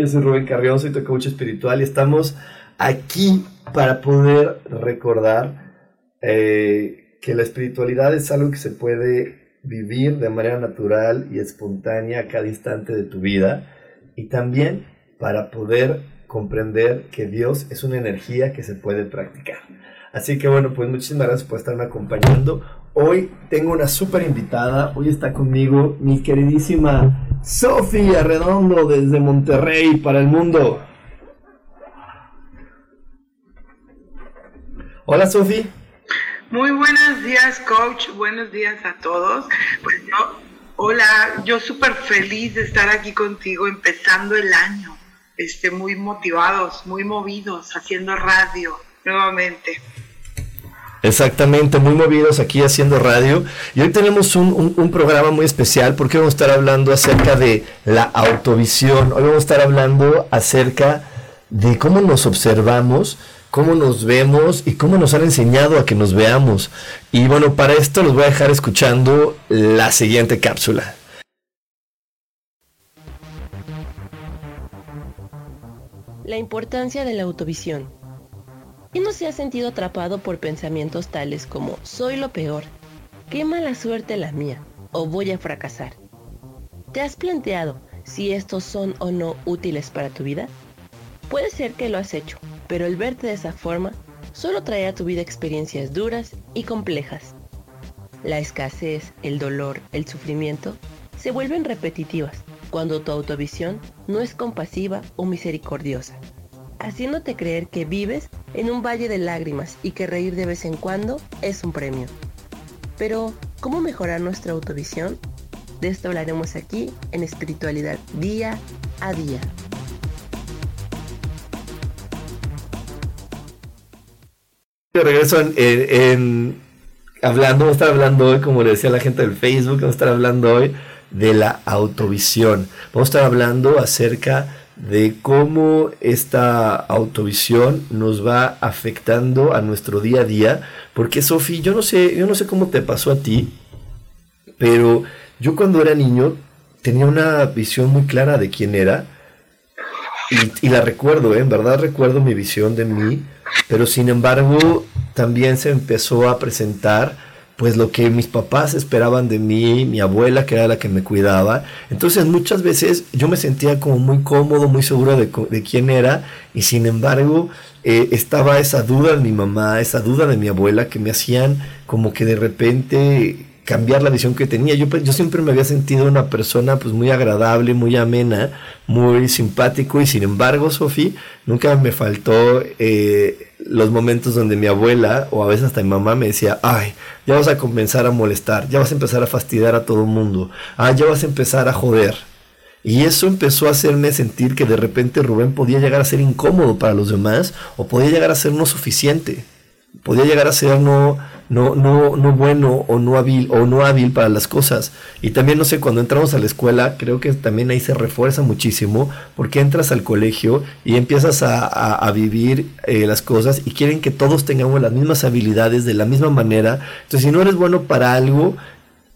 Yo soy Rubén Carrión, soy tu coach espiritual y estamos aquí para poder recordar eh, que la espiritualidad es algo que se puede vivir de manera natural y espontánea a cada instante de tu vida y también para poder comprender que Dios es una energía que se puede practicar. Así que bueno, pues muchísimas gracias por estarme acompañando. Hoy tengo una súper invitada, hoy está conmigo mi queridísima Sofía Redondo desde Monterrey para el mundo. Hola Sofía. Muy buenos días coach, buenos días a todos. Pues yo, hola, yo súper feliz de estar aquí contigo empezando el año, este, muy motivados, muy movidos, haciendo radio nuevamente. Exactamente, muy movidos aquí haciendo radio. Y hoy tenemos un, programa muy especial porque vamos a estar hablando acerca de la autovisión. Hoy vamos a estar hablando acerca de cómo nos observamos, cómo nos vemos y cómo nos han enseñado a que nos veamos. Y bueno, para esto los voy a dejar escuchando la siguiente cápsula. La importancia de la autovisión. ¿Quién no se ha sentido atrapado por pensamientos tales como soy lo peor, qué mala suerte la mía o voy a fracasar? ¿Te has planteado si estos son o no útiles para tu vida? Puede ser que lo has hecho, pero el verte de esa forma solo trae a tu vida experiencias duras y complejas. La escasez, el dolor, el sufrimiento se vuelven repetitivas cuando tu autovisión no es compasiva o misericordiosa haciéndote creer que vives en un valle de lágrimas y que reír de vez en cuando es un premio. Pero, ¿cómo mejorar nuestra autovisión? De esto hablaremos aquí en Espiritualidad Día a Día. regreso en, hablando, vamos a estar hablando hoy, como le decía la gente del Facebook, vamos a estar hablando hoy de la autovisión. Vamos a estar hablando acerca de cómo esta autovisión nos va afectando a nuestro día a día, porque Sofi, yo no sé, yo no sé cómo te pasó a ti, pero yo cuando era niño tenía una visión muy clara de quién era y, la recuerdo, ¿eh? en verdad recuerdo mi visión de mí, pero sin embargo también se empezó a presentar pues lo que mis papás esperaban de mí, mi abuela que era la que me cuidaba. Entonces muchas veces yo me sentía como muy cómodo, muy seguro de, de quién era y sin embargo eh, estaba esa duda de mi mamá, esa duda de mi abuela que me hacían como que de repente cambiar la visión que tenía. Yo, siempre me había sentido una persona pues muy agradable, muy amena, muy simpático y sin embargo, Sofi, nunca me faltó eh, los momentos donde mi abuela o a veces hasta mi mamá me decía, ay, ya vas a comenzar a molestar, ya vas a empezar a fastidiar a todo el mundo, ah, ya vas a empezar a joder. Y eso empezó a hacerme sentir que de repente Rubén podía llegar a ser incómodo para los demás o podía llegar a ser no suficiente podía llegar a ser no, no, no, no bueno o no hábil o no hábil para las cosas. Y también, no sé, cuando entramos a la escuela, creo que también ahí se refuerza muchísimo porque entras al colegio y empiezas a, a, vivir eh, las cosas y quieren que todos tengamos las mismas habilidades de la misma manera. Entonces, si no eres bueno para algo,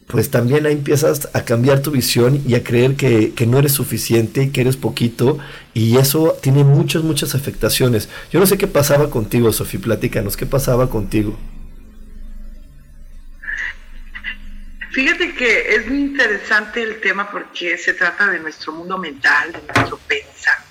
pues también ahí empiezas a cambiar tu visión y a creer que, no eres suficiente, que eres poquito, y eso tiene muchas, muchas afectaciones. Yo no sé qué pasaba contigo, Sofía, platícanos, ¿qué pasaba contigo? Fíjate que es muy interesante el tema porque se trata de nuestro mundo mental, de nuestro pensamiento.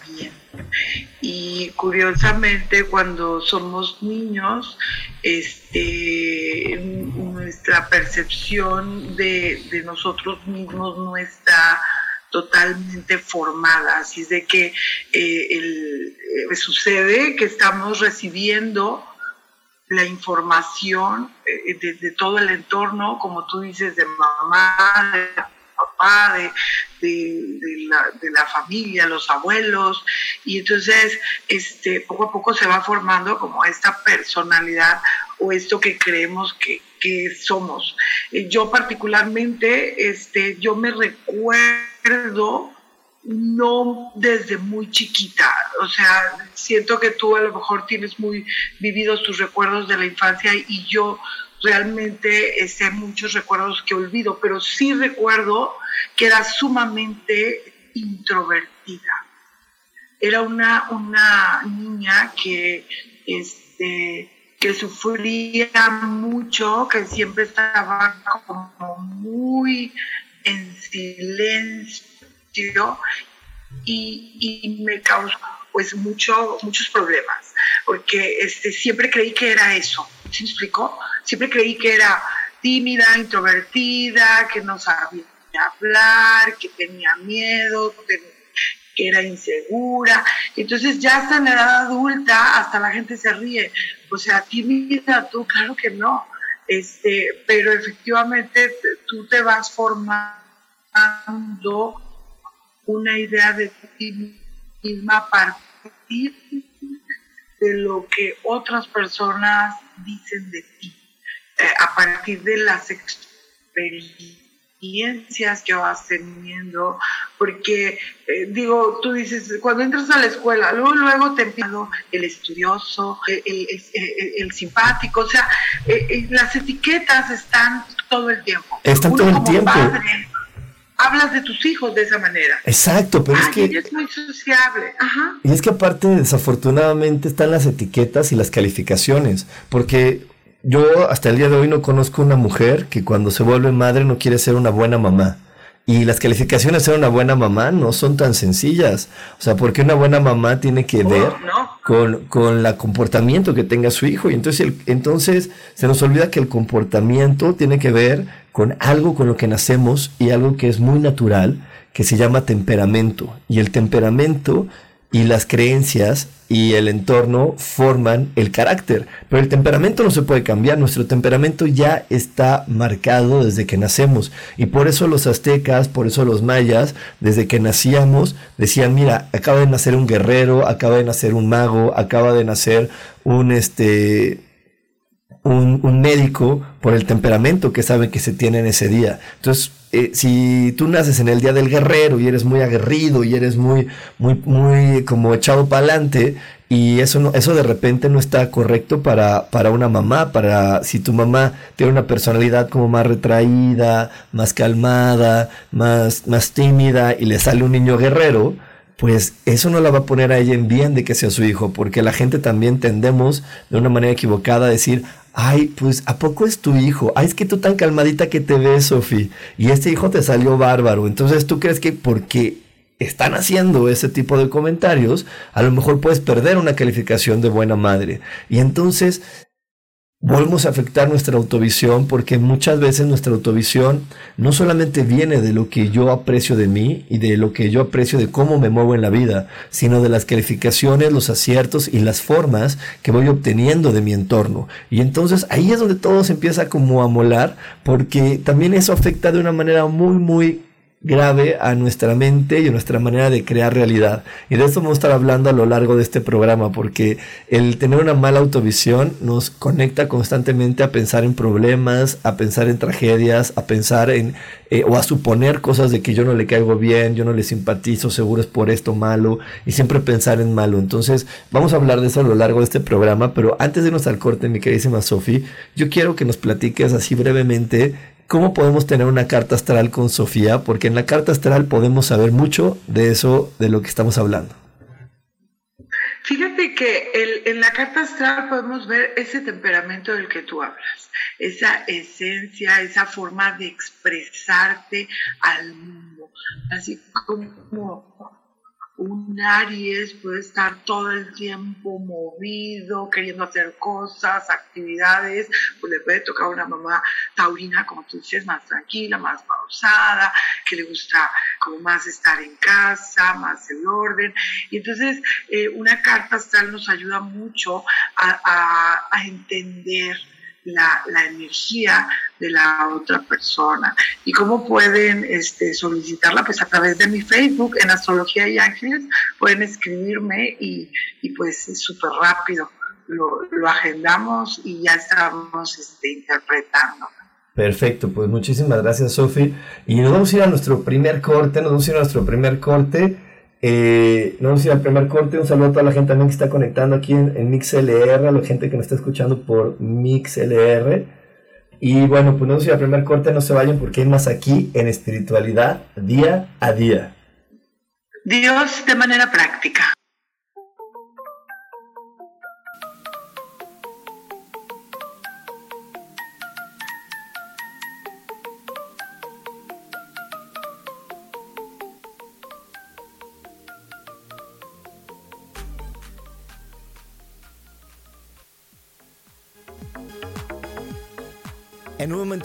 Y curiosamente cuando somos niños, este, nuestra percepción de, de nosotros mismos no está totalmente formada. Así es de que eh, eh, sucede que estamos recibiendo la información eh, de, todo el entorno, como tú dices, de mamá, de papá, de, la, de, la, familia, los abuelos, y entonces este, poco a poco se va formando como esta personalidad o esto que creemos que, que somos. Yo particularmente, este, yo me recuerdo no desde muy chiquita, o sea, siento que tú a lo mejor tienes muy vividos tus recuerdos de la infancia y yo realmente sé muchos recuerdos que olvido, pero sí recuerdo que era sumamente introvertida. Era una, una niña que, este, que sufría mucho, que siempre estaba como muy en silencio y, y me causó pues mucho, muchos problemas, porque este, siempre creí que era eso, ¿se me? Siempre creí que era tímida, introvertida, que no sabía hablar, que tenía miedo, que, era insegura. Entonces ya hasta en la edad adulta, hasta la gente se ríe. O sea, tímida tú, claro que no. Este, pero efectivamente tú te vas formando una idea de ti misma a partir de lo que otras personas dicen de ti. Eh, a partir de las experiencias que vas teniendo, porque eh, digo, tú dices, cuando entras a la escuela, luego, luego te empieza el estudioso, el, simpático, o sea, eh, las etiquetas están todo el tiempo. Están todo el tiempo. Hablas de tus hijos de esa manera. Exacto, pero es que... es muy sociable. Ajá. Y es que aparte, desafortunadamente, están las etiquetas y las calificaciones, porque yo hasta el día de hoy no conozco una mujer que cuando se vuelve madre no quiere ser una buena mamá. Y las calificaciones de ser una buena mamá no son tan sencillas. O sea, porque una buena mamá tiene que ver con, con el comportamiento que tenga su hijo. Y entonces, entonces se nos olvida que el comportamiento tiene que ver con algo con lo que nacemos y algo que es muy natural, que se llama temperamento. Y el temperamento y las creencias y el entorno forman el carácter. Pero el temperamento no se puede cambiar, nuestro temperamento ya está marcado desde que nacemos. Y por eso los aztecas, por eso los mayas, desde que nacíamos, decían, mira, acaba de nacer un guerrero, acaba de nacer un mago, acaba de nacer un este un, un médico por el temperamento que sabe que se tiene en ese día. Entonces, eh, si tú naces en el día del guerrero y eres muy aguerrido y eres muy, muy, muy como echado para adelante, y eso no, eso de repente no está correcto para, para una mamá, para si tu mamá tiene una personalidad como más retraída, más calmada, más, más tímida y le sale un niño guerrero, pues eso no la va a poner a ella en bien de que sea su hijo, porque la gente también tendemos de una manera equivocada a decir, ay, pues ¿a poco es tu hijo? Ay, es que tú tan calmadita que te ves, Sofi, y este hijo te salió bárbaro, entonces tú crees que porque están haciendo ese tipo de comentarios, a lo mejor puedes perder una calificación de buena madre. Y entonces volvemos a afectar nuestra autovisión porque muchas veces nuestra autovisión no solamente viene de lo que yo aprecio de mí y de lo que yo aprecio de cómo me muevo en la vida, sino de las calificaciones, los aciertos y las formas que voy obteniendo de mi entorno. Y entonces ahí es donde todo se empieza como a molar porque también eso afecta de una manera muy, muy grave a nuestra mente y a nuestra manera de crear realidad. Y de esto vamos a estar hablando a lo largo de este programa, porque el tener una mala autovisión nos conecta constantemente a pensar en problemas, a pensar en tragedias, a pensar en eh, o a suponer cosas de que yo no le caigo bien, yo no le simpatizo, seguro es por esto malo, y siempre pensar en malo. Entonces, vamos a hablar de eso a lo largo de este programa, pero antes de irnos al corte, mi queridísima Sofi, yo quiero que nos platiques así brevemente ¿Cómo podemos tener una carta astral con Sofía? Porque en la carta astral podemos saber mucho de eso, de lo que estamos hablando. Fíjate que en la carta astral podemos ver ese temperamento del que tú hablas, esa esencia, esa forma de expresarte al mundo, así como un Aries puede estar todo el tiempo movido, queriendo hacer cosas, actividades, pues le puede tocar una mamá taurina, como tú dices, más tranquila, más pausada, que le gusta como más estar en casa, más el orden. Y entonces eh, una carta astral nos ayuda mucho a entender la, energía de la otra persona. ¿Y cómo pueden este, solicitarla? Pues a través de mi Facebook, en Astrología y Ángeles, pueden escribirme y, y pues es súper rápido. Lo, lo, agendamos y ya estamos este, interpretando. Perfecto, pues muchísimas gracias Sofi. Y nos vamos a ir a nuestro primer corte, nos vamos a ir a nuestro primer corte. Eh, no sé si al primer corte, un saludo a toda la gente también que está conectando aquí en, MixLR, a la gente que nos está escuchando por MixLR. Y bueno, pues no sé si al primer corte no se vayan porque hay más aquí en espiritualidad día a día. Dios de manera práctica.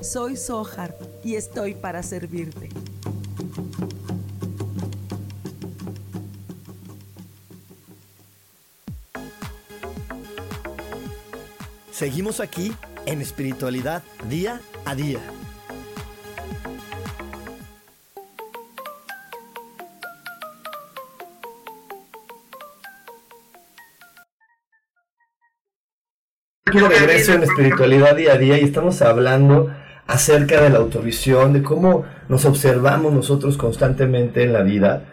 soy Sohar y estoy para servirte. Seguimos aquí en espiritualidad día a día. Aquí regreso en espiritualidad día a día y estamos hablando acerca de la autovisión, de cómo nos observamos nosotros constantemente en la vida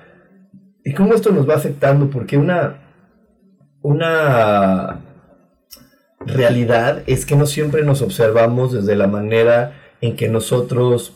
y cómo esto nos va afectando, porque una, una realidad es que no siempre nos observamos desde la manera en que nosotros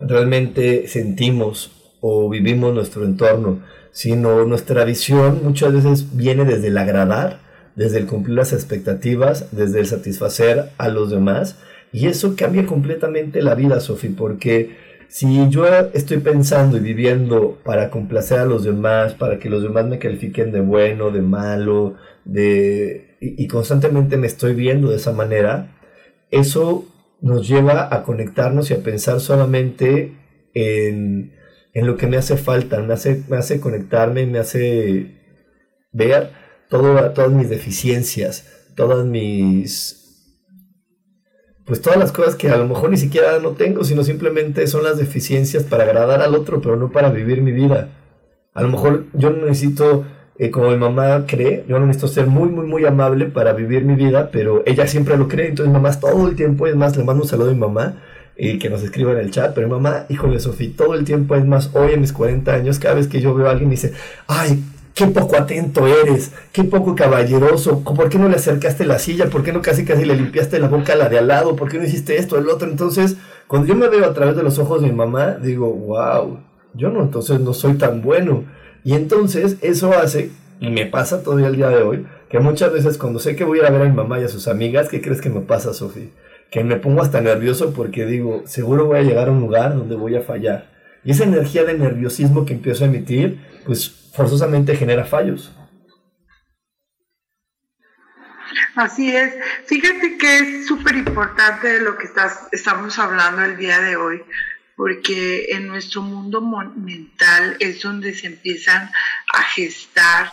realmente sentimos o vivimos nuestro entorno, sino nuestra visión muchas veces viene desde el agradar, desde el cumplir las expectativas, desde el satisfacer a los demás y eso cambia completamente la vida, Sofi, porque si yo estoy pensando y viviendo para complacer a los demás, para que los demás me califiquen de bueno, de malo, de y, constantemente me estoy viendo de esa manera, eso nos lleva a conectarnos y a pensar solamente en, en lo que me hace falta, me hace, me hace conectarme, me hace ver todas mis deficiencias, todas mis pues todas las cosas que a lo mejor ni siquiera no tengo, sino simplemente son las deficiencias para agradar al otro, pero no para vivir mi vida. A lo mejor yo no necesito, eh, como mi mamá cree, yo no necesito ser muy, muy, muy amable para vivir mi vida, pero ella siempre lo cree, entonces mamá todo el tiempo, es más, le mando un saludo a mi mamá, y que nos escriba en el chat, pero mi mamá, híjole Sofía, todo el tiempo, es más, hoy en mis 40 años, cada vez que yo veo a alguien me dice, ay, qué poco atento eres, qué poco caballeroso, ¿por qué no le acercaste la silla? ¿Por qué no casi casi le limpiaste la boca a la de al lado? ¿Por qué no hiciste esto, el otro? Entonces, cuando yo me veo a través de los ojos de mi mamá, digo, wow, yo no, entonces no soy tan bueno. Y entonces eso hace, y me pasa todavía el día de hoy, que muchas veces cuando sé que voy a ir a ver a mi mamá y a sus amigas, ¿qué crees que me pasa, Sofía? Que me pongo hasta nervioso porque digo, seguro voy a llegar a un lugar donde voy a fallar. Y esa energía de nerviosismo que empiezo a emitir, pues forzosamente genera fallos. Así es. Fíjate que es súper importante lo que estás, estamos hablando el día de hoy, porque en nuestro mundo mental es donde se empiezan a gestar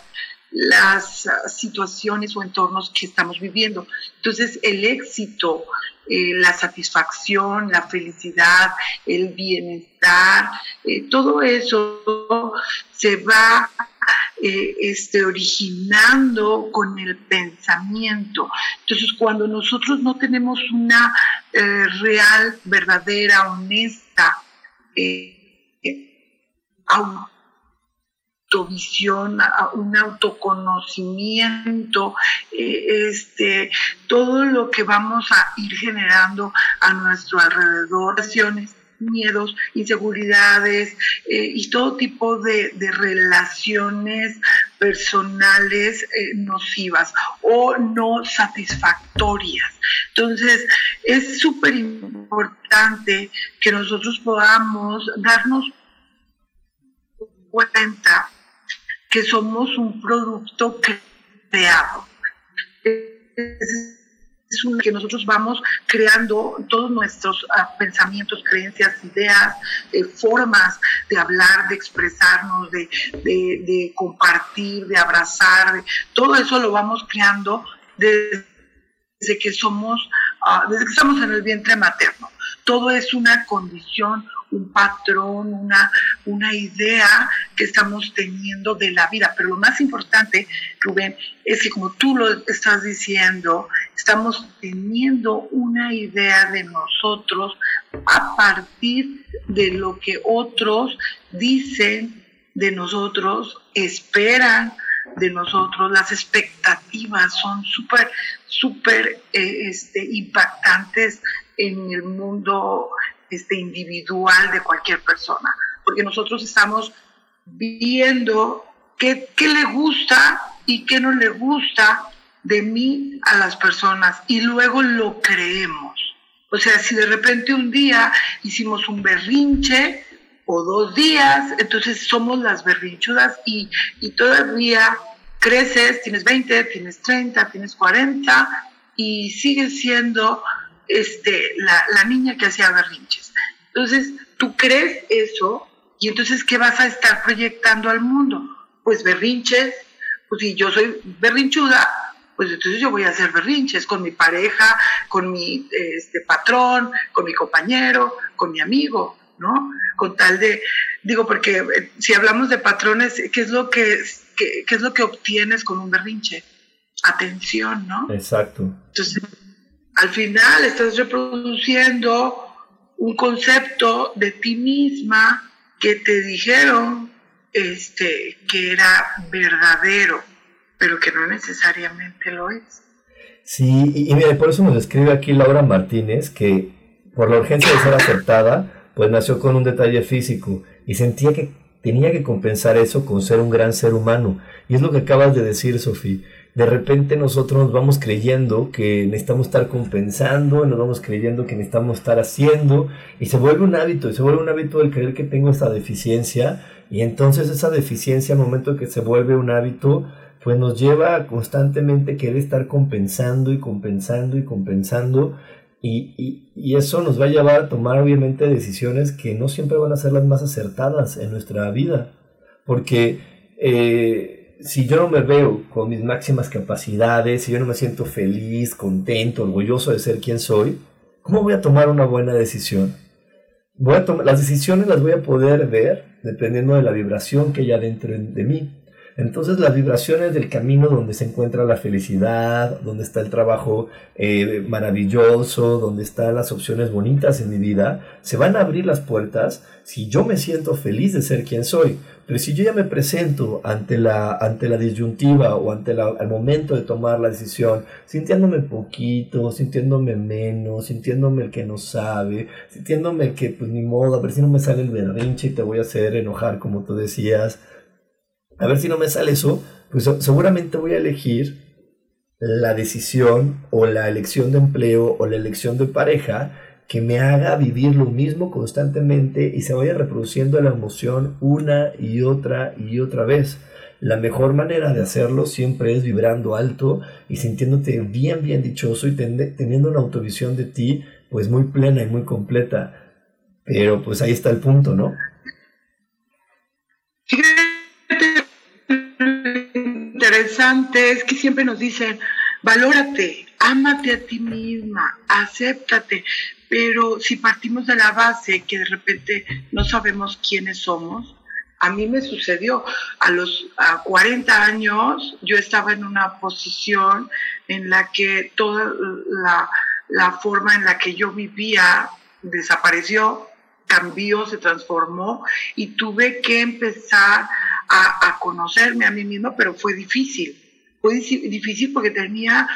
las ah, situaciones o entornos que estamos viviendo. Entonces, el éxito, eh, la satisfacción, la felicidad, el bienestar, eh, todo eso se va eh, este, originando con el pensamiento. Entonces, cuando nosotros no tenemos una real, verdadera, honesta, autovisión, un autoconocimiento, eh, este, todo lo que vamos a ir generando a nuestro alrededor, miedos, inseguridades eh, y todo tipo de, relaciones personales eh, nocivas o no satisfactorias. Entonces, es súper importante que nosotros podamos darnos cuenta que somos un producto creado. Es un, que nosotros vamos creando todos nuestros ah, pensamientos, creencias, ideas, eh, formas de hablar, de expresarnos, de, compartir, de abrazar, todo eso lo vamos creando desde que somos, ah, desde que estamos en el vientre materno. Todo es una condición, un patrón, una, una idea que estamos teniendo de la vida. Pero lo más importante, Rubén, es que como tú lo estás diciendo, estamos teniendo una idea de nosotros a partir de lo que otros dicen de nosotros, esperan de nosotros, las expectativas son súper, súper eh, este, impactantes en el mundo este, individual de cualquier persona, porque nosotros estamos viendo qué, qué le gusta y qué no le gusta de mí a las personas y luego lo creemos. O sea, si de repente un día hicimos un berrinche o dos días, entonces somos las berrinchudas y, y todavía creces, tienes 20, tienes 30, tienes 40 y sigues siendo este, la, la niña que hacía berrinches. Entonces, tú crees eso y entonces, ¿qué vas a estar proyectando al mundo? Pues berrinches, pues si yo soy berrinchuda, pues entonces yo voy a hacer berrinches con mi pareja, con mi este, patrón, con mi compañero, con mi amigo, ¿no? Con tal de, digo, porque eh, si hablamos de patrones, ¿qué es lo que, qué, qué es lo que obtienes con un berrinche? Atención, ¿no? Exacto. Entonces, al final estás reproduciendo un concepto de ti misma que te dijeron este, que era verdadero, pero que no necesariamente lo es. Sí, y, y mira, por eso nos escribe aquí Laura Martínez que por la urgencia de ser aceptada, pues nació con un detalle físico y sentía que tenía que compensar eso con ser un gran ser humano. Y es lo que acabas de decir, Sofía de repente nosotros nos vamos creyendo que necesitamos estar compensando, nos vamos creyendo que necesitamos estar haciendo, y se vuelve un hábito, y se vuelve un hábito el creer que tengo esta deficiencia, y entonces esa deficiencia al momento que se vuelve un hábito, pues nos lleva a constantemente querer estar compensando y compensando y compensando, y, y, eso nos va a llevar a tomar obviamente decisiones que no siempre van a ser las más acertadas en nuestra vida, porque... Eh, si yo no me veo con mis máximas capacidades, si yo no me siento feliz, contento, orgulloso de ser quien soy, ¿cómo voy a tomar una buena decisión? Voy a tomar, las decisiones las voy a poder ver dependiendo de la vibración que haya dentro de mí. Entonces las vibraciones del camino donde se encuentra la felicidad, donde está el trabajo eh, maravilloso, donde están las opciones bonitas en mi vida, se van a abrir las puertas si yo me siento feliz de ser quien soy. Pero si yo ya me presento ante la, ante la disyuntiva o ante el momento de tomar la decisión, sintiéndome poquito, sintiéndome menos, sintiéndome el que no sabe, sintiéndome que pues ni modo, a ver si no me sale el berrinche y te voy a hacer enojar como tú decías, a ver si no me sale eso, pues seguramente voy a elegir la decisión o la elección de empleo o la elección de pareja que me haga vivir lo mismo constantemente y se vaya reproduciendo la emoción una y otra y otra vez. La mejor manera de hacerlo siempre es vibrando alto y sintiéndote bien, bien dichoso y teniendo una autovisión de ti pues muy plena y muy completa. Pero pues ahí está el punto, ¿no? Interesante es que siempre nos dicen, valórate, ámate a ti misma, acéptate, pero si partimos de la base que de repente no sabemos quiénes somos, a mí me sucedió. A los 40 años yo estaba en una posición en la que toda la, la forma en la que yo vivía desapareció, cambió, se transformó y tuve que empezar a, conocerme a mí misma, pero fue difícil. Fue difícil porque tenía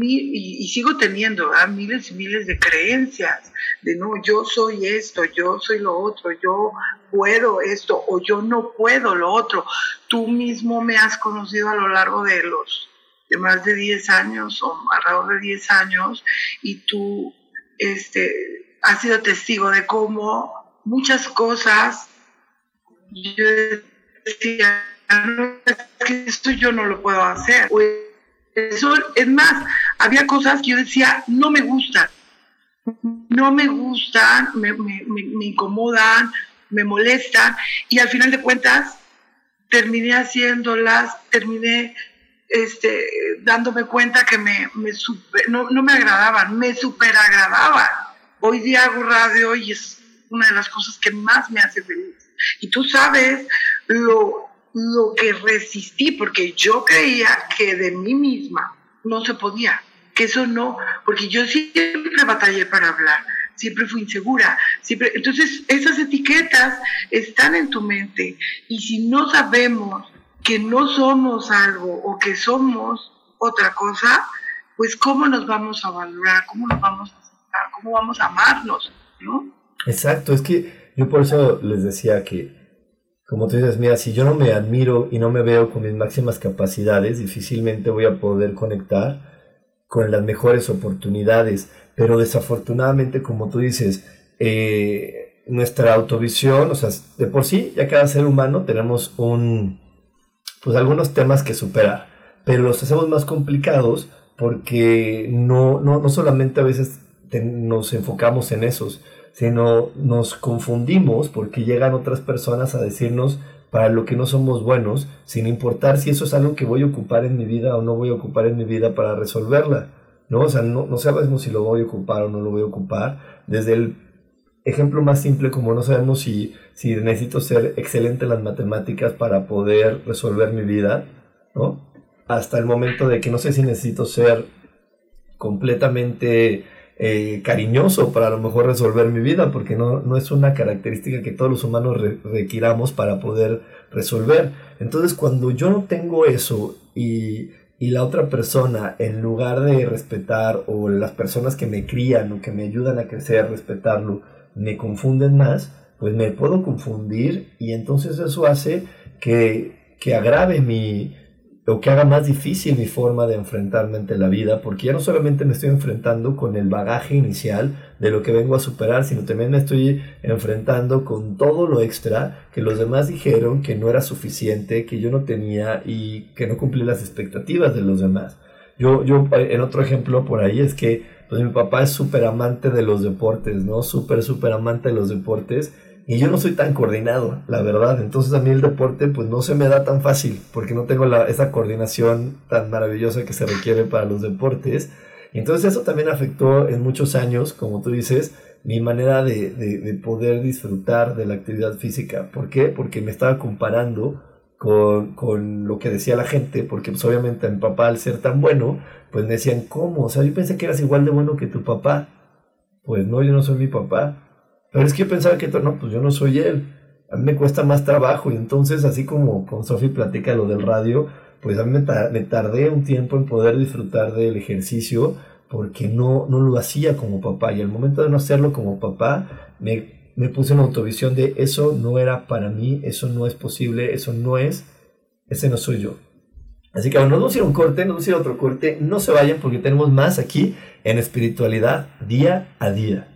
y, sigo teniendo miles y miles de creencias de no, yo soy esto, yo soy lo otro, yo puedo esto o yo no puedo lo otro. Tú mismo me has conocido a lo largo de los de más de 10 años o alrededor de 10 años y tú este, has sido testigo de cómo muchas cosas yo decía, que esto yo no lo puedo hacer. Eso, es más, había cosas que yo decía, no me gustan, no me gustan, me, incomodan, me molestan, y al final de cuentas terminé haciéndolas, terminé este, dándome cuenta que me, no, no, me agradaban, me super agradaban. Hoy día hago radio y es una de las cosas que más me hace feliz. Y tú sabes lo, lo que resistí, porque yo creía que de mí misma no se podía, que eso no, porque yo siempre batallé para hablar, siempre fui insegura, siempre, entonces esas etiquetas están en tu mente y si no sabemos que no somos algo o que somos otra cosa, pues cómo nos vamos a valorar, cómo nos vamos a aceptar, cómo vamos a amarnos, ¿no? Exacto, es que yo por eso les decía que como tú dices, mira, si yo no me admiro y no me veo con mis máximas capacidades, difícilmente voy a poder conectar con las mejores oportunidades. Pero desafortunadamente, como tú dices, eh, nuestra autovisión, o sea, de por sí, ya cada ser humano tenemos un, pues algunos temas que superar, pero los hacemos más complicados porque no, no, no solamente a veces nos enfocamos en esos, sino nos confundimos porque llegan otras personas a decirnos para lo que no somos buenos, sin importar si eso es algo que voy a ocupar en mi vida o no voy a ocupar en mi vida para resolverla. ¿no? O sea, no, no sabemos si lo voy a ocupar o no lo voy a ocupar. Desde el ejemplo más simple, como no sabemos si, si necesito ser excelente en las matemáticas para poder resolver mi vida, ¿no? Hasta el momento de que no sé si necesito ser completamente eh, cariñoso para a lo mejor resolver mi vida, porque no, no es una característica que todos los humanos requiramos para poder resolver. Entonces, cuando yo no tengo eso y, y la otra persona, en lugar de respetar, o las personas que me crían o que me ayudan a crecer, respetarlo, me confunden más, pues me puedo confundir y entonces eso hace que, que agrave mi, o que haga más difícil mi forma de enfrentarme ante la vida, porque ya no solamente me estoy enfrentando con el bagaje inicial de lo que vengo a superar, sino también me estoy enfrentando con todo lo extra que los demás dijeron que no era suficiente, que yo no tenía y que no cumplí las expectativas de los demás. Yo, yo en otro ejemplo por ahí es que pues mi papá es súper amante de los deportes, ¿no? Súper, súper amante de los deportes y yo no soy tan coordinado, la verdad. Entonces a mí el deporte pues no se me da tan fácil porque no tengo la, esa coordinación tan maravillosa que se requiere para los deportes. Entonces eso también afectó en muchos años, como tú dices, mi manera de, de, poder disfrutar de la actividad física. ¿Por qué? Porque me estaba comparando con, con, lo que decía la gente, porque pues obviamente mi papá al ser tan bueno, pues me decían, ¿cómo? O sea, yo pensé que eras igual de bueno que tu papá. Pues no, yo no soy mi papá. Pero es que yo pensaba que, no, pues yo no soy él. A mí me cuesta más trabajo. Y entonces, así como con Sofi platica lo del radio, pues a mí me, tardé un tiempo en poder disfrutar del ejercicio porque no, no lo hacía como papá. Y al momento de no hacerlo como papá, me, me puse en autovisión de eso no era para mí, eso no es posible, eso no es, ese no soy yo. Así que bueno, nos vamos un corte, nos vamos a otro corte. No se vayan porque tenemos más aquí en espiritualidad día a día.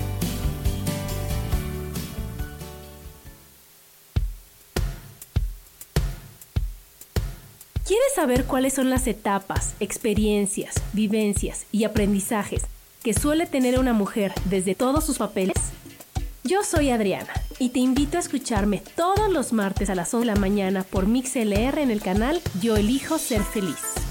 Saber cuáles son las etapas, experiencias, vivencias y aprendizajes que suele tener una mujer desde todos sus papeles? Yo soy Adriana y te invito a escucharme todos los martes a las 11 de la mañana por MixLR en el canal Yo Elijo Ser Feliz.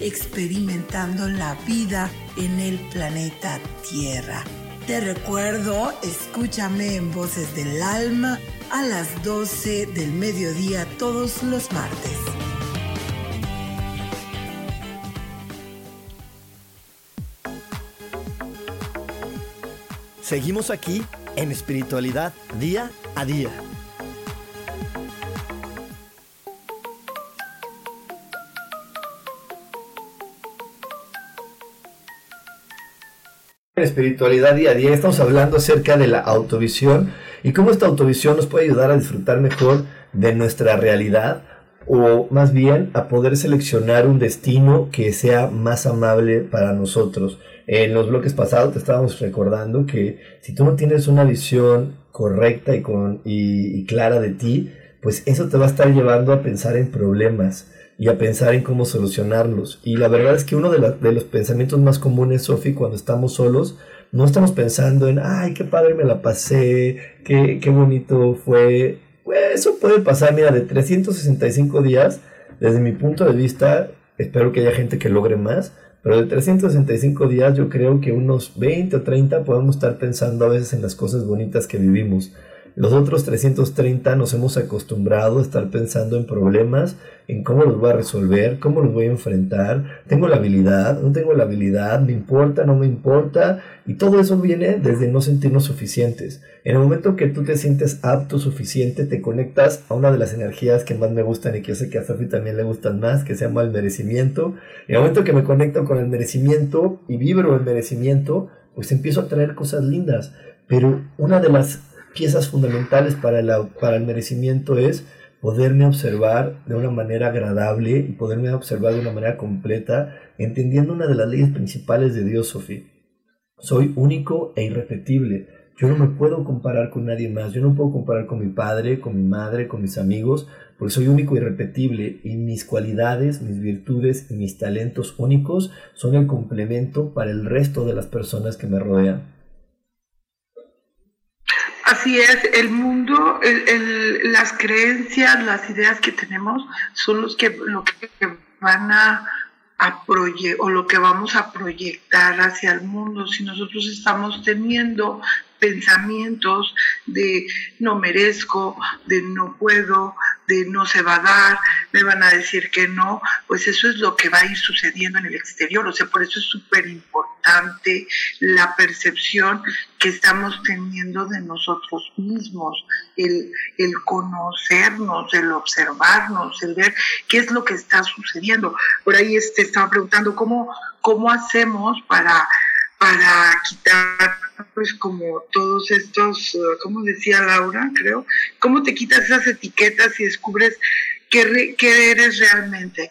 experimentando la vida en el planeta Tierra. Te recuerdo, escúchame en Voces del Alma a las 12 del mediodía todos los martes. Seguimos aquí en espiritualidad día a día. Espiritualidad día a día. Estamos hablando acerca de la autovisión y cómo esta autovisión nos puede ayudar a disfrutar mejor de nuestra realidad o más bien a poder seleccionar un destino que sea más amable para nosotros. En los bloques pasados te estábamos recordando que si tú no tienes una visión correcta y, con, y clara de ti, pues eso te va a estar llevando a pensar en problemas y a pensar en cómo solucionarlos. Y la verdad es que uno de, los pensamientos más comunes, Sofi, cuando estamos solos, no estamos pensando en, ay, qué padre me la pasé, qué, qué bonito fue. Pues eso puede pasar, mira, de 365 días, desde mi punto de vista, espero que haya gente que logre más, pero de 365 días yo creo que unos 20 o 30 podemos estar pensando a veces en las cosas bonitas que vivimos. Los otros 330 nos hemos acostumbrado a estar pensando en problemas, en cómo los voy a resolver, cómo los voy a enfrentar, tengo la habilidad, no tengo la habilidad, me importa, no me importa, y todo eso viene desde no sentirnos suficientes. En el momento que tú te sientes apto, suficiente, te conectas a una de las energías que más me gustan y que yo sé que a Sofi también le gustan más, que se llama el merecimiento. En el momento que me conecto con el merecimiento y vibro el merecimiento, pues empiezo a traer cosas lindas. Pero una de las piezas fundamentales para, para el merecimiento es poderme observar de una manera agradable y poderme observar de una manera completa, entendiendo una de las leyes principales de Dios, Sofía. Soy único e irrepetible. Yo no me puedo comparar con nadie más. Yo no puedo comparar con mi padre, con mi madre, con mis amigos, porque soy único e irrepetible y mis cualidades, mis virtudes y mis talentos únicos son el complemento para el resto de las personas que me rodean. Así es, el mundo, las creencias, las ideas que tenemos son los que, lo que van a, a o lo que vamos a proyectar hacia el mundo. Si nosotros estamos teniendo pensamientos de no merezco, de no puedo, de no se va a dar, me van a decir que no, pues eso es lo que va a ir sucediendo en el exterior. O sea, por eso es súper importante la percepción que estamos teniendo de nosotros mismos, el, el conocernos, el observarnos, el ver qué es lo que está sucediendo. Por ahí este, estaba preguntando cómo, cómo hacemos para para quitar pues como todos estos, como decía Laura, creo, cómo te quitas esas etiquetas y descubres qué, qué eres realmente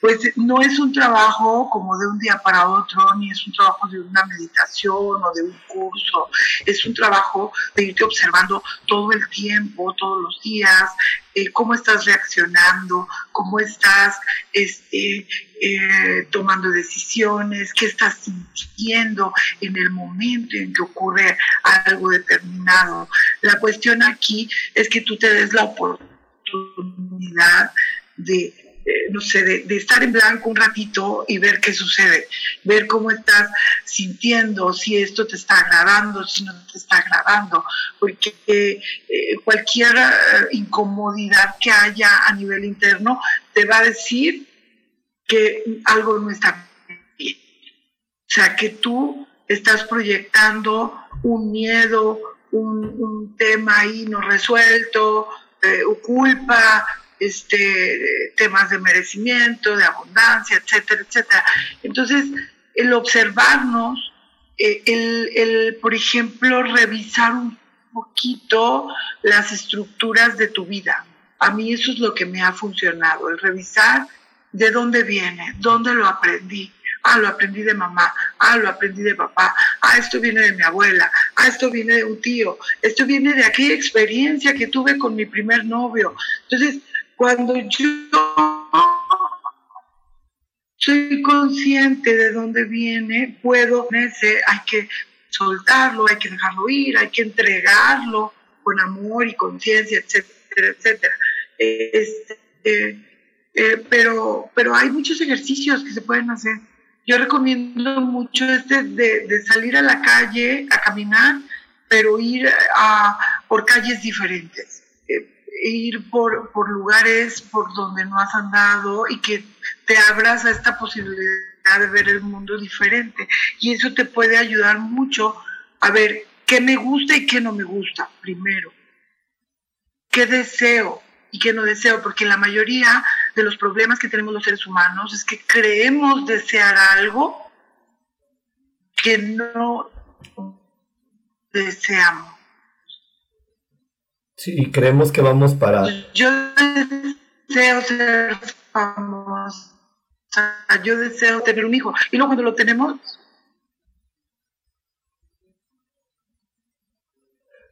pues no es un trabajo como de un día para otro, ni es un trabajo de una meditación o de un curso, es un trabajo de irte observando todo el tiempo, todos los días, eh, cómo estás reaccionando, cómo estás este, eh, tomando decisiones, qué estás sintiendo en el momento en que ocurre algo determinado. La cuestión aquí es que tú te des la oportunidad de eh, no sé, de, estar en blanco un ratito y ver qué sucede, ver cómo estás sintiendo, si esto te está agradando, si no te está agradando, porque eh, cualquier eh, incomodidad que haya a nivel interno te va a decir que algo no está bien. O sea, que tú estás proyectando un miedo, un, tema ahí no resuelto, culpa, este, temas de merecimiento, de abundancia, etcétera, etcétera. Entonces, el observarnos, eh, el, el, por ejemplo, revisar un poquito las estructuras de tu vida. A mí eso es lo que me ha funcionado, el revisar de dónde viene, dónde lo aprendí. Ah, lo aprendí de mamá. Ah, lo aprendí de papá. Ah, esto viene de mi abuela. Ah, esto viene de un tío. Esto viene de aquella experiencia que tuve con mi primer novio. Entonces, cuando yo soy consciente de dónde viene, puedo, hay que soltarlo, hay que dejarlo ir, hay que entregarlo con amor y conciencia, etcétera, etcétera. Este, eh, pero, pero hay muchos ejercicios que se pueden hacer. Yo recomiendo mucho este de, de salir a la calle a caminar, pero ir a, por calles diferentes ir por, por lugares por donde no has andado y que te abras a esta posibilidad de ver el mundo diferente. Y eso te puede ayudar mucho a ver qué me gusta y qué no me gusta, primero. ¿Qué deseo y qué no deseo? Porque la mayoría de los problemas que tenemos los seres humanos es que creemos desear algo que no deseamos. Sí, creemos que vamos para... Yo deseo ser famosa, yo deseo tener un hijo. Y luego cuando lo tenemos...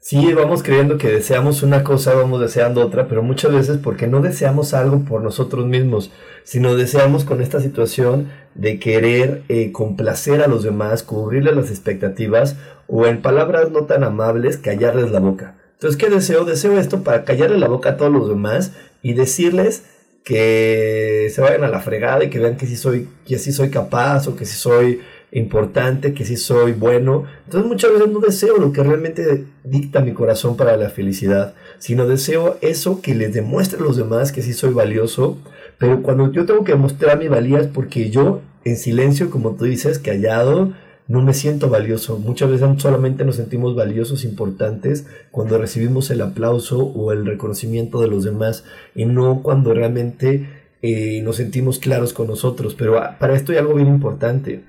Sí, vamos creyendo que deseamos una cosa, vamos deseando otra, pero muchas veces porque no deseamos algo por nosotros mismos, sino deseamos con esta situación de querer eh, complacer a los demás, cubrirles las expectativas o en palabras no tan amables, callarles la boca. Entonces, ¿qué deseo? Deseo esto para callarle la boca a todos los demás y decirles que se vayan a la fregada y que vean que sí soy, que sí soy capaz o que sí soy importante, que sí soy bueno. Entonces muchas veces no deseo lo que realmente dicta mi corazón para la felicidad, sino deseo eso que les demuestre a los demás que sí soy valioso. Pero cuando yo tengo que mostrar mi valía es porque yo en silencio, como tú dices, callado, no me siento valioso. Muchas veces solamente nos sentimos valiosos, importantes, cuando recibimos el aplauso o el reconocimiento de los demás y no cuando realmente eh, nos sentimos claros con nosotros. Pero ah, para esto hay algo bien importante.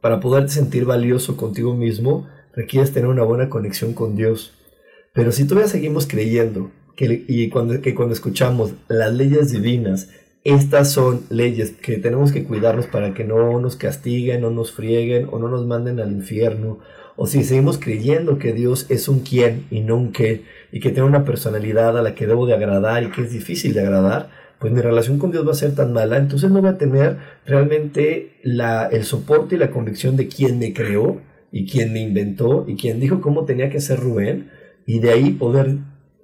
Para poderte sentir valioso contigo mismo, requieres tener una buena conexión con Dios. Pero si todavía seguimos creyendo que, y cuando, que cuando escuchamos las leyes divinas estas son leyes que tenemos que cuidarnos para que no nos castiguen, no nos frieguen o no nos manden al infierno. O si seguimos creyendo que Dios es un quién y no un qué, y que tiene una personalidad a la que debo de agradar y que es difícil de agradar, pues mi relación con Dios va a ser tan mala, entonces no voy a tener realmente la, el soporte y la convicción de quién me creó y quién me inventó y quién dijo cómo tenía que ser Rubén, y de ahí poder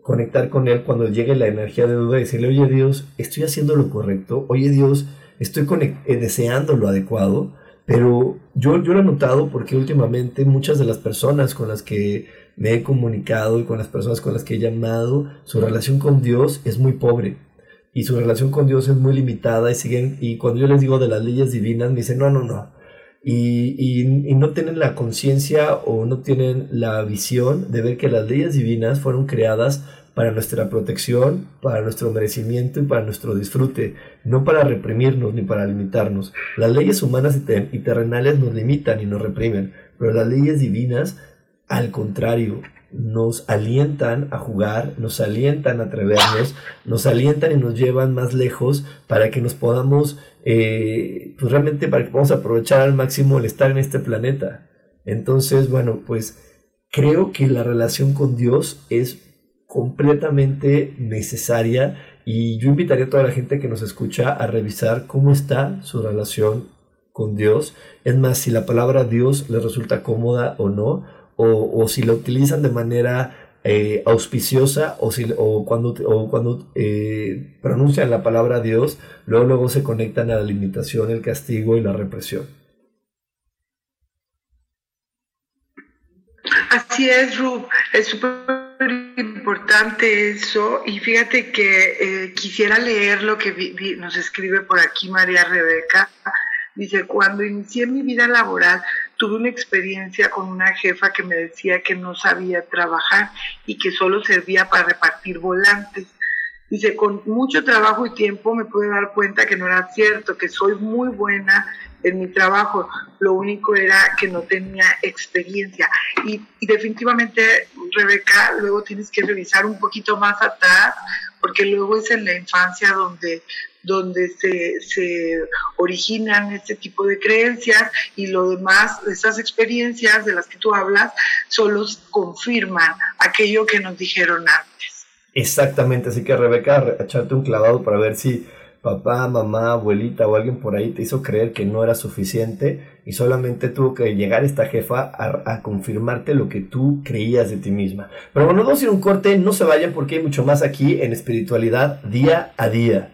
conectar con Él cuando llegue la energía de duda y decirle, oye Dios, estoy haciendo lo correcto, oye Dios, estoy eh, deseando lo adecuado, pero yo, yo lo he notado porque últimamente muchas de las personas con las que me he comunicado y con las personas con las que he llamado, su relación con Dios es muy pobre. y su relación con Dios es muy limitada y siguen, y cuando yo les digo de las leyes divinas, me dicen, no, no, no. Y, y, no tienen la conciencia o no tienen la visión de ver que las leyes divinas fueron creadas para nuestra protección, para nuestro merecimiento y para nuestro disfrute, no para reprimirnos ni para limitarnos. Las leyes humanas y terrenales nos limitan y nos reprimen, pero las leyes divinas, al contrario, nos alientan a jugar, nos alientan a atrevernos, nos alientan y nos llevan más lejos para que nos podamos, eh, pues realmente para que podamos aprovechar al máximo el estar en este planeta. Entonces, bueno, pues creo que la relación con Dios es completamente necesaria y yo invitaría a toda la gente que nos escucha a revisar cómo está su relación con Dios. Es más, si la palabra Dios les resulta cómoda o no, o, si lo utilizan de manera eh, auspiciosa o, si, o cuando, o cuando eh, pronuncian la palabra Dios, luego, luego se conectan a la limitación, el castigo y la represión. Así es, Rub, es súper importante eso y fíjate que eh, quisiera leer lo que nos escribe por aquí María Rebeca. Dice, cuando inicié mi vida laboral tuve una experiencia con una jefa que me decía que no sabía trabajar y que solo servía para repartir volantes. Dice, con mucho trabajo y tiempo me pude dar cuenta que no era cierto, que soy muy buena en mi trabajo. Lo único era que no tenía experiencia. Y, definitivamente, Rebeca, luego tienes que revisar un poquito más atrás, porque luego es en la infancia donde donde se, se originan este tipo de creencias y lo demás, esas experiencias de las que tú hablas, solo confirman aquello que nos dijeron antes. Exactamente, así que Rebeca, echarte un clavado para ver si papá, mamá, abuelita o alguien por ahí te hizo creer que no era suficiente y solamente tuvo que llegar esta jefa a, confirmarte lo que tú creías de ti misma. Pero bueno, vamos a ir un corte, no se vayan porque hay mucho más aquí en espiritualidad día a día.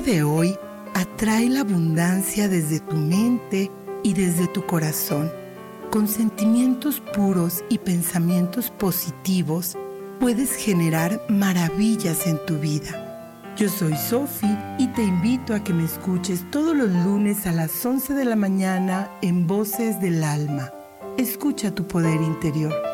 De hoy atrae la abundancia desde tu mente y desde tu corazón. Con sentimientos puros y pensamientos positivos puedes generar maravillas en tu vida. Yo soy Sophie y te invito a que me escuches todos los lunes a las 11 de la mañana en Voces del Alma. Escucha tu poder interior.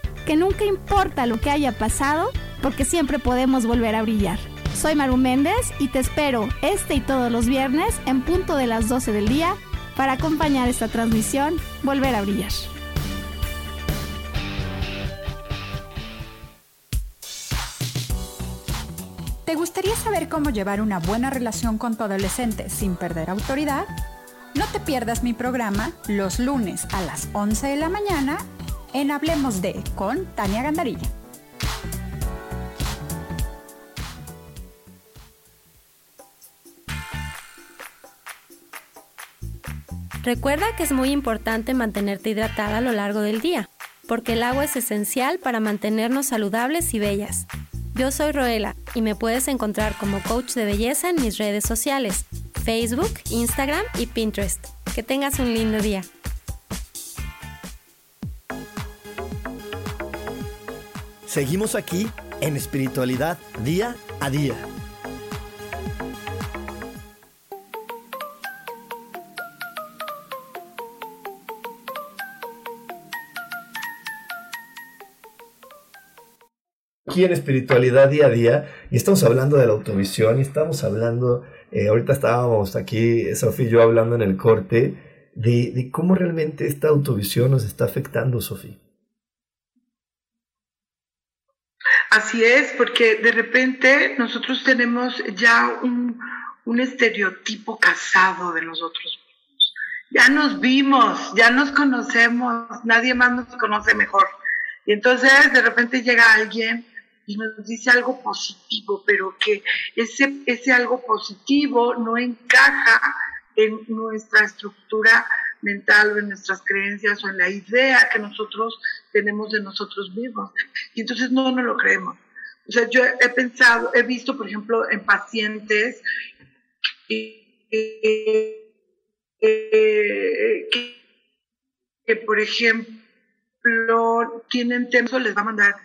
que nunca importa lo que haya pasado, porque siempre podemos volver a brillar. Soy Maru Méndez y te espero este y todos los viernes en punto de las 12 del día para acompañar esta transmisión Volver a Brillar. ¿Te gustaría saber cómo llevar una buena relación con tu adolescente sin perder autoridad? No te pierdas mi programa los lunes a las 11 de la mañana en Hablemos de con Tania Gandarilla. Recuerda que es muy importante mantenerte hidratada a lo largo del día, porque el agua es esencial para mantenernos saludables y bellas. Yo soy Roela y me puedes encontrar como coach de belleza en mis redes sociales, Facebook, Instagram y Pinterest. Que tengas un lindo día. Seguimos aquí en espiritualidad día a día. aquí en espiritualidad día a día y estamos hablando de la autovisión y estamos hablando, eh, ahorita estábamos aquí, Sofía y yo hablando en el corte, de, de, cómo realmente esta autovisión nos está afectando, Sofía. Así es, porque de repente nosotros tenemos ya un, un estereotipo casado de nosotros mismos. Ya nos vimos, ya nos conocemos, nadie más nos conoce mejor. Y entonces de repente llega alguien y nos dice algo positivo, pero que ese, ese algo positivo no encaja en nuestra estructura mental o en nuestras creencias o en la idea que nosotros tenemos de nosotros mismos. Y entonces no nos lo creemos. O sea, yo he pensado, he visto, por ejemplo, en pacientes que, que, por ejemplo, tienen temor, les va a mandar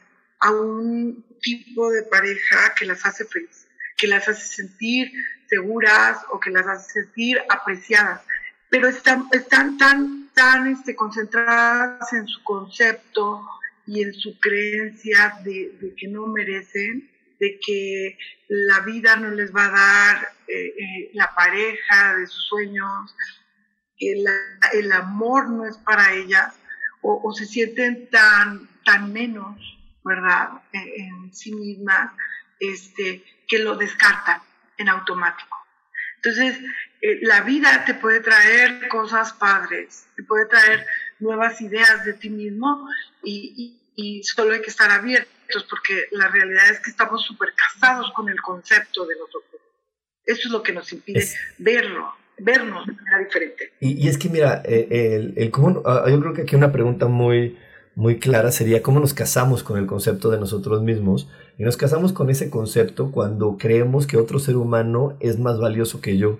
a un tipo de pareja que las hace feliz, que las hace sentir seguras o que las hace sentir apreciadas pero están, están tan, tan este, concentradas en su concepto y en su creencia de, que no merecen, de que la vida no les va a dar eh, eh, la pareja de sus sueños, que el amor no es para ellas, o, se sienten tan, tan menos, ¿verdad?, en, en sí mismas, este, que lo descartan en automático. Entonces, eh, la vida te puede traer cosas padres, te puede traer nuevas ideas de ti mismo y, solo hay que estar abiertos porque la realidad es que estamos súper casados con el concepto de nosotros. Eso es lo que nos impide verlo, vernos de manera diferente. Y, es que mira, eh, el, ah, yo creo que aquí una pregunta muy, muy clara sería cómo nos casamos con el concepto de nosotros mismos. Y nos casamos con ese concepto cuando creemos que otro ser humano es más valioso que yo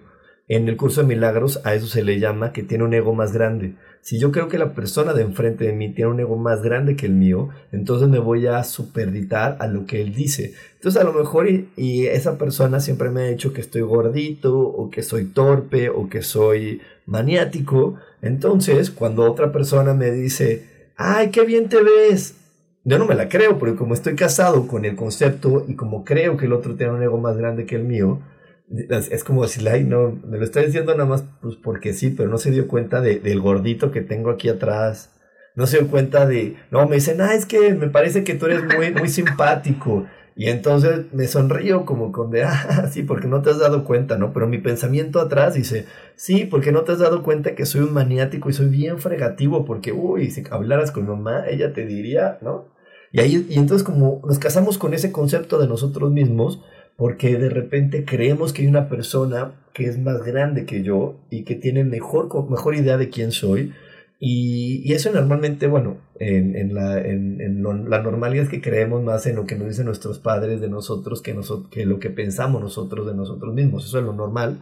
en el curso de milagros a eso se le llama que tiene un ego más grande. Si yo creo que la persona de enfrente de mí tiene un ego más grande que el mío, entonces me voy a superditar a lo que él dice. Entonces a lo mejor y, esa persona siempre me ha dicho que estoy gordito o que soy torpe o que soy maniático. Entonces cuando otra persona me dice, ay, qué bien te ves, yo no me la creo porque como estoy casado con el concepto y como creo que el otro tiene un ego más grande que el mío, es como decirle, ay, no, me lo está diciendo nada más pues porque sí, pero no se dio cuenta de, del gordito que tengo aquí atrás. No se dio cuenta de, no, me dicen, ah, es que me parece que tú eres muy, muy simpático. Y entonces me sonrío como con de, ah, sí, porque no te has dado cuenta, ¿no? Pero mi pensamiento atrás dice, sí, porque no te has dado cuenta que soy un maniático y soy bien fregativo, porque, uy, si hablaras con mamá, ella te diría, ¿no? Y ahí, y entonces como nos casamos con ese concepto de nosotros mismos, porque de repente creemos que hay una persona que es más grande que yo y que tiene mejor, mejor idea de quién soy. Y, eso normalmente, bueno, en, en, la, en, la normalidad es que creemos más en lo que nos dicen nuestros padres de nosotros que, nosotros que lo que pensamos nosotros de nosotros mismos. Eso es lo normal,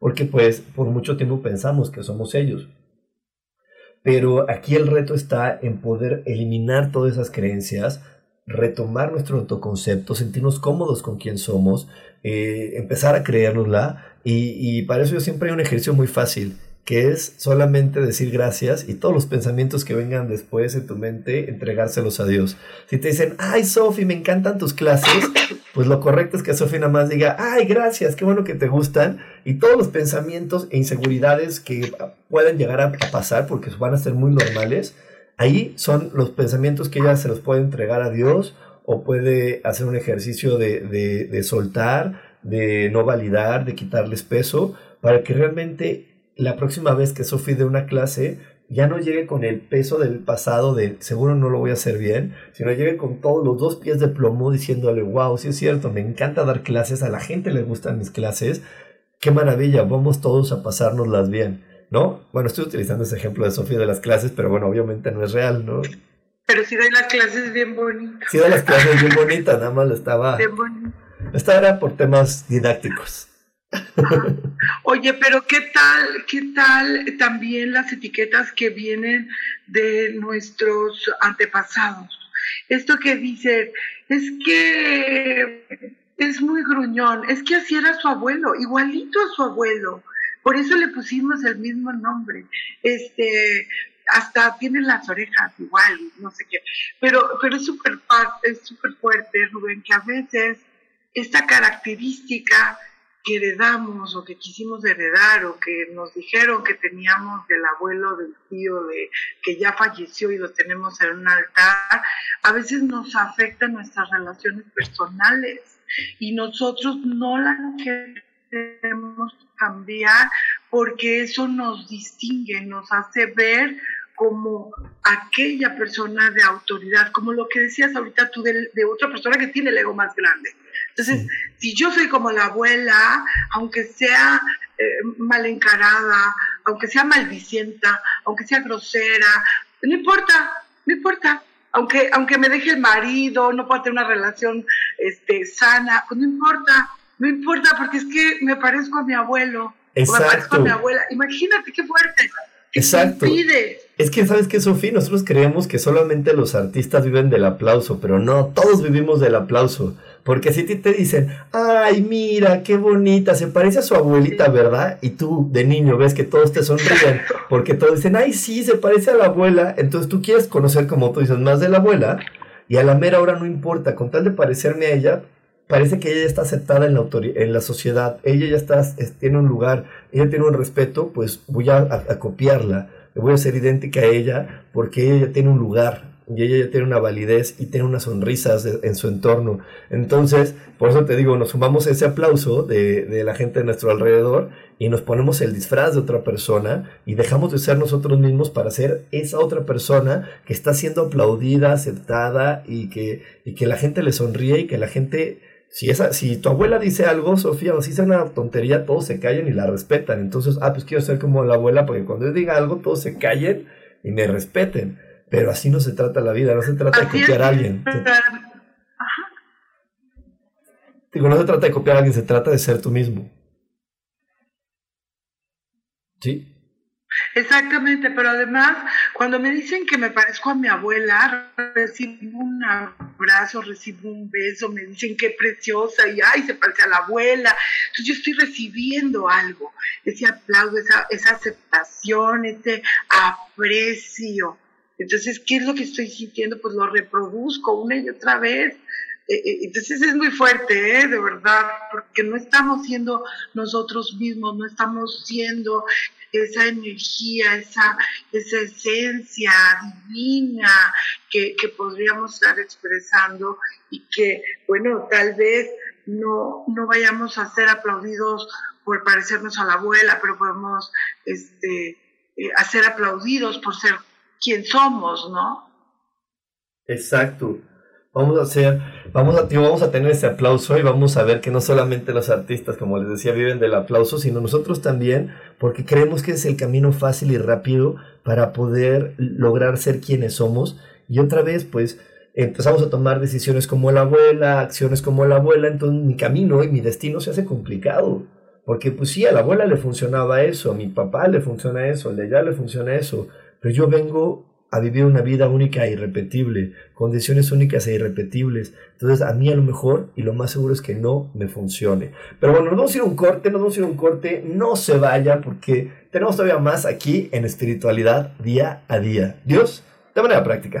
porque pues por mucho tiempo pensamos que somos ellos. Pero aquí el reto está en poder eliminar todas esas creencias, retomar nuestro autoconcepto, sentirnos cómodos con quien somos, eh, empezar a creérnosla. Y, y para eso yo siempre hay un ejercicio muy fácil, que es solamente decir gracias y todos los pensamientos que vengan después en tu mente, entregárselos a Dios. Si te dicen, ay Sofi, me encantan tus clases, pues lo correcto es que Sofi nada más diga, ay gracias, qué bueno que te gustan. Y todos los pensamientos e inseguridades que pueden llegar a pasar, porque van a ser muy normales, Ahí son los pensamientos que ella se los puede entregar a Dios o puede hacer un ejercicio de, de, soltar, de no validar, de quitarles peso, para que realmente la próxima vez que Sofía dé una clase ya no llegue con el peso del pasado de seguro no lo voy a hacer bien, sino llegue con todos los dos pies de plomo diciéndole, wow, sí es cierto, me encanta dar clases, a la gente le gustan mis clases, qué maravilla, vamos todos a pasárnoslas bien. ¿No? Bueno, estoy utilizando ese ejemplo de Sofía de las clases, pero bueno, obviamente no es real, ¿no? Pero sí doy las clases bien bonitas. Sí doy las clases bien bonitas, nada más lo estaba... Bien bonito. Esta era por temas didácticos. Oye, pero ¿qué tal, qué tal también las etiquetas que vienen de nuestros antepasados? Esto que dice, es que es muy gruñón, es que así era su abuelo, igualito a su abuelo. Por eso le pusimos el mismo nombre. Este, hasta tienen las orejas igual, no sé qué. Pero, pero es súper es súper fuerte, Rubén, que a veces esta característica que heredamos o que quisimos heredar o que nos dijeron que teníamos del abuelo, del tío, de que ya falleció y lo tenemos en un altar, a veces nos afecta nuestras relaciones personales y nosotros no las queremos cambiar porque eso nos distingue, nos hace ver como aquella persona de autoridad, como lo que decías ahorita tú de, otra persona que tiene el ego más grande. Entonces, si yo soy como la abuela, aunque sea eh, mal encarada, aunque sea maldicienta, aunque sea grosera, no importa, no importa. Aunque, aunque me deje el marido, no pueda tener una relación este, sana, pues no importa, no importa, porque es que me parezco a mi abuelo, o me parezco a mi abuela. Imagínate qué fuerte. Exacto. Es que, ¿sabes qué, Sofía? Nosotros creemos que solamente los artistas viven del aplauso, pero no, todos vivimos del aplauso. Porque si ti te dicen, ay, mira, qué bonita, se parece a su abuelita, ¿verdad? Y tú de niño ves que todos te sonríen, porque todos dicen, ay, sí, se parece a la abuela. Entonces tú quieres conocer, como tú dices, más de la abuela, y a la mera hora no importa, con tal de parecerme a ella, parece que ella ya está aceptada en la, en la sociedad, ella ya está, tiene un lugar, ella tiene un respeto, pues voy a, copiarla, voy a ser idéntica a ella porque ella ya tiene un lugar y ella ya tiene una validez y tiene unas sonrisas en su entorno. Entonces, por eso te digo, nos sumamos ese aplauso de, de, la gente de nuestro alrededor y nos ponemos el disfraz de otra persona y dejamos de ser nosotros mismos para ser esa otra persona que está siendo aplaudida, aceptada y que, y que la gente le sonríe y que la gente si, esa, si tu abuela dice algo, Sofía, o si es una tontería, todos se callan y la respetan. Entonces, ah, pues quiero ser como la abuela, porque cuando yo diga algo, todos se callen y me respeten. Pero así no se trata la vida, no se trata de copiar a alguien. Digo, no se trata de copiar a alguien, se trata de ser tú mismo. ¿Sí? Exactamente, pero además, cuando me dicen que me parezco a mi abuela, recibo un abrazo, recibo un beso, me dicen qué preciosa y ay, se parece a la abuela. Entonces yo estoy recibiendo algo, ese aplauso, esa, esa aceptación, ese aprecio. Entonces, ¿qué es lo que estoy sintiendo? Pues lo reproduzco una y otra vez. Eh, eh, entonces es muy fuerte, ¿eh? de verdad, porque no estamos siendo nosotros mismos, no estamos siendo esa energía, esa, esa esencia divina que, podríamos estar expresando y que, bueno, tal vez no, no vayamos a ser aplaudidos por parecernos a la abuela, pero podemos este, eh, hacer aplaudidos por ser quien somos, ¿no? Exacto. Vamos a hacer, vamos a, vamos a tener ese aplauso y vamos a ver que no solamente los artistas, como les decía, viven del aplauso, sino nosotros también, porque creemos que es el camino fácil y rápido para poder lograr ser quienes somos. Y otra vez, pues, empezamos a tomar decisiones como la abuela, acciones como la abuela, entonces mi camino y mi destino se hace complicado. Porque pues sí, a la abuela le funcionaba eso, a mi papá le funciona eso, al de allá le funciona eso, pero yo vengo a vivir una vida única e irrepetible, condiciones únicas e irrepetibles. Entonces a mí a lo mejor y lo más seguro es que no me funcione. Pero bueno, nos vamos a ir a un corte, nos vamos a ir a un corte, no se vayan porque tenemos todavía más aquí en espiritualidad día a día. Dios, de manera práctica.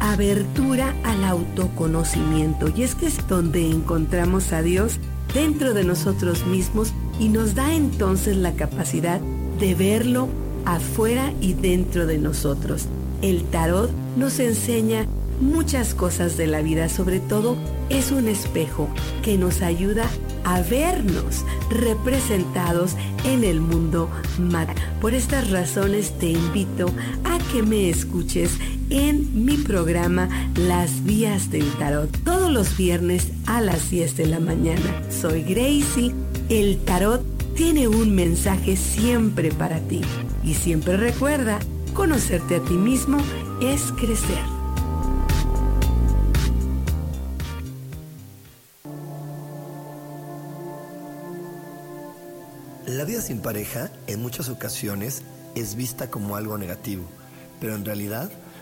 abertura al autoconocimiento. Y es que es donde encontramos a Dios dentro de nosotros mismos y nos da entonces la capacidad de verlo afuera y dentro de nosotros. El tarot nos enseña muchas cosas de la vida, sobre todo es un espejo que nos ayuda a vernos representados en el mundo mat. Por estas razones te invito a que me escuches en mi programa Las Vías del Tarot todos los viernes a las 10 de la mañana. Soy Gracie. El tarot tiene un mensaje siempre para ti. Y siempre recuerda, conocerte a ti mismo es crecer. La vida sin pareja en muchas ocasiones es vista como algo negativo, pero en realidad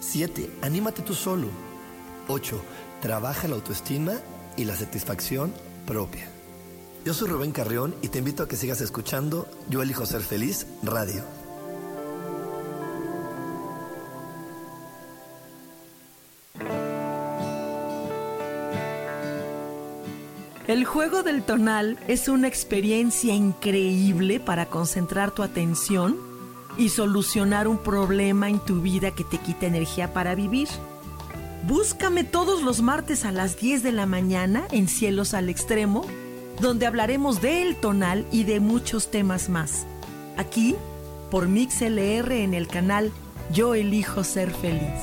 7. Anímate tú solo. 8. Trabaja la autoestima y la satisfacción propia. Yo soy Rubén Carrión y te invito a que sigas escuchando Yo elijo ser feliz radio. El juego del tonal es una experiencia increíble para concentrar tu atención y solucionar un problema en tu vida que te quita energía para vivir. Búscame todos los martes a las 10 de la mañana en Cielos al Extremo, donde hablaremos del tonal y de muchos temas más. Aquí, por MixLR en el canal Yo elijo ser feliz.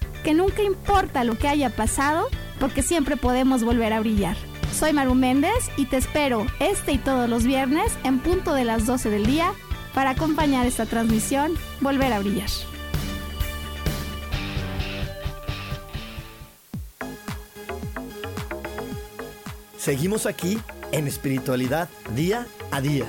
que nunca importa lo que haya pasado, porque siempre podemos volver a brillar. Soy Maru Méndez y te espero este y todos los viernes en punto de las 12 del día para acompañar esta transmisión Volver a Brillar. Seguimos aquí en espiritualidad día a día.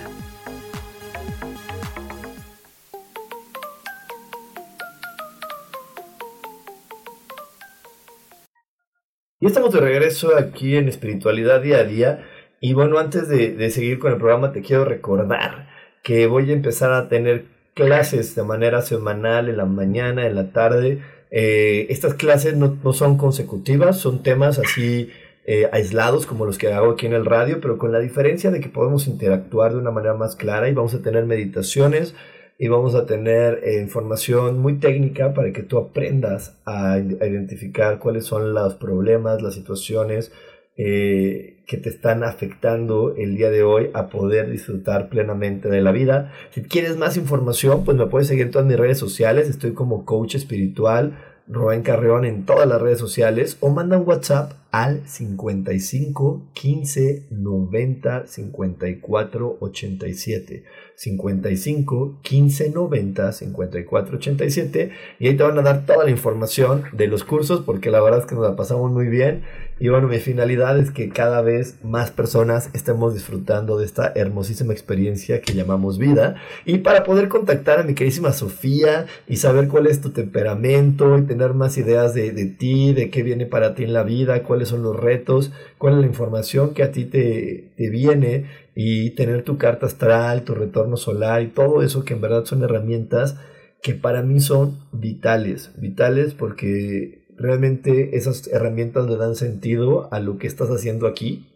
Y estamos de regreso aquí en Espiritualidad Día a Día. Y bueno, antes de, seguir con el programa, te quiero recordar que voy a empezar a tener clases de manera semanal en la mañana, en la tarde. Eh, estas clases no, son consecutivas, son temas así eh, aislados como los que hago aquí en el radio, pero con la diferencia de que podemos interactuar de una manera más clara y vamos a tener meditaciones y vamos a tener eh, información muy técnica para que tú aprendas a, identificar cuáles son los problemas, las situaciones eh, que te están afectando el día de hoy a poder disfrutar plenamente de la vida. Si quieres más información, pues me puedes seguir en todas mis redes sociales. Estoy como coach espiritual, Rubén Carreón en todas las redes sociales o manda un WhatsApp al 55 15 90 54 87. 55 15 90 54 87 y ahí te van a dar toda la información de los cursos porque la verdad es que nos la pasamos muy bien. Y bueno mi finalidad es que cada vez más personas estemos disfrutando de esta hermosísima experiencia que llamamos vida. Y para poder contactar a mi queridísima Sofía y saber cuál es tu temperamento y tener más ideas de, de ti, de qué viene para ti en la vida, cuáles son los retos, cuál es la información que a ti te, te viene y tener tu carta astral, tu retorno solar y todo eso que en verdad son herramientas que para mí son vitales, vitales porque realmente esas herramientas le dan sentido a lo que estás haciendo aquí,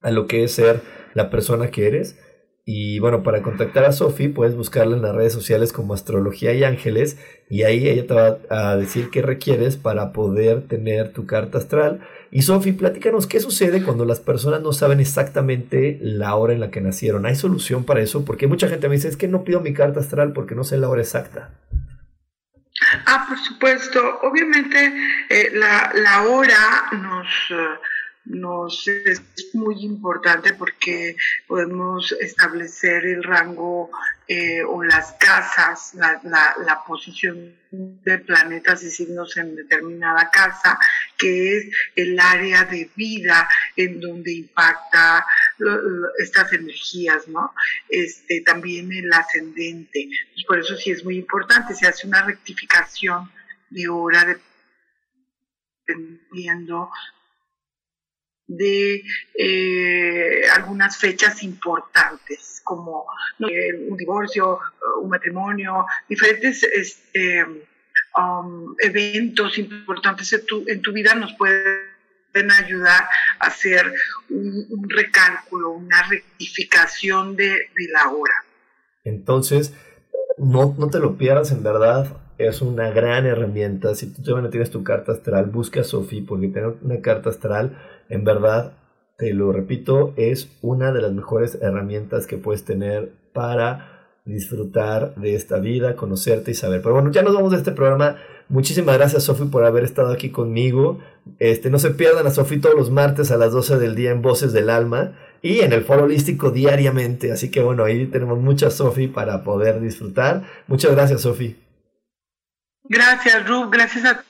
a lo que es ser la persona que eres Y bueno, para contactar a Sofi puedes buscarla en las redes sociales como Astrología y Ángeles y ahí ella te va a decir qué requieres para poder tener tu carta astral. Y Sofi, platícanos qué sucede cuando las personas no saben exactamente la hora en la que nacieron. ¿Hay solución para eso? Porque mucha gente me dice, es que no pido mi carta astral porque no sé la hora exacta. Ah, por supuesto. Obviamente eh, la, la, hora nos... Nos es muy importante porque podemos establecer el rango eh, o las casas, la, la, posición de planetas y signos en determinada casa, que es el área de vida en donde impacta estas energías, ¿no? Este, también el ascendente. por eso sí es muy importante, se hace una rectificación de hora dependiendo de eh, algunas fechas importantes, como un divorcio, un matrimonio, diferentes este, um, eventos importantes en tu, en tu, vida nos pueden ayudar a hacer un, recálculo, una rectificación de, de, la hora. Entonces, no, no te lo pierdas, en verdad, es una gran herramienta. Si tú todavía no tienes tu carta astral, busca a Sofi, porque tener una carta astral en verdad, te lo repito, es una de las mejores herramientas que puedes tener para disfrutar de esta vida, conocerte y saber. Pero bueno, ya nos vamos de este programa. Muchísimas gracias, Sofi, por haber estado aquí conmigo. Este, no se pierdan a Sofi todos los martes a las 12 del día en Voces del Alma y en el Foro Holístico diariamente. Así que bueno, ahí tenemos mucha Sofi para poder disfrutar. Muchas gracias, Sofi. Gracias, Rub. Gracias a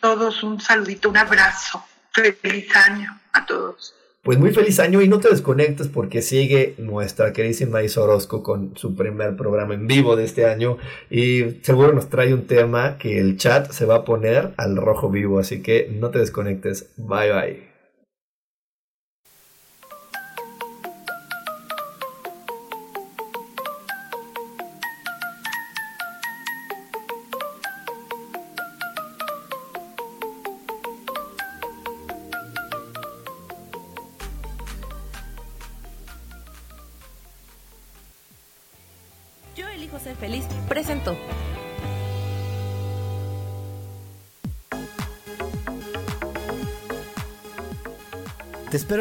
todos. Un saludito, un abrazo. Feliz año a todos. Pues muy feliz año y no te desconectes porque sigue nuestra queridísima Isa Orozco con su primer programa en vivo de este año y seguro nos trae un tema que el chat se va a poner al rojo vivo, así que no te desconectes. Bye bye.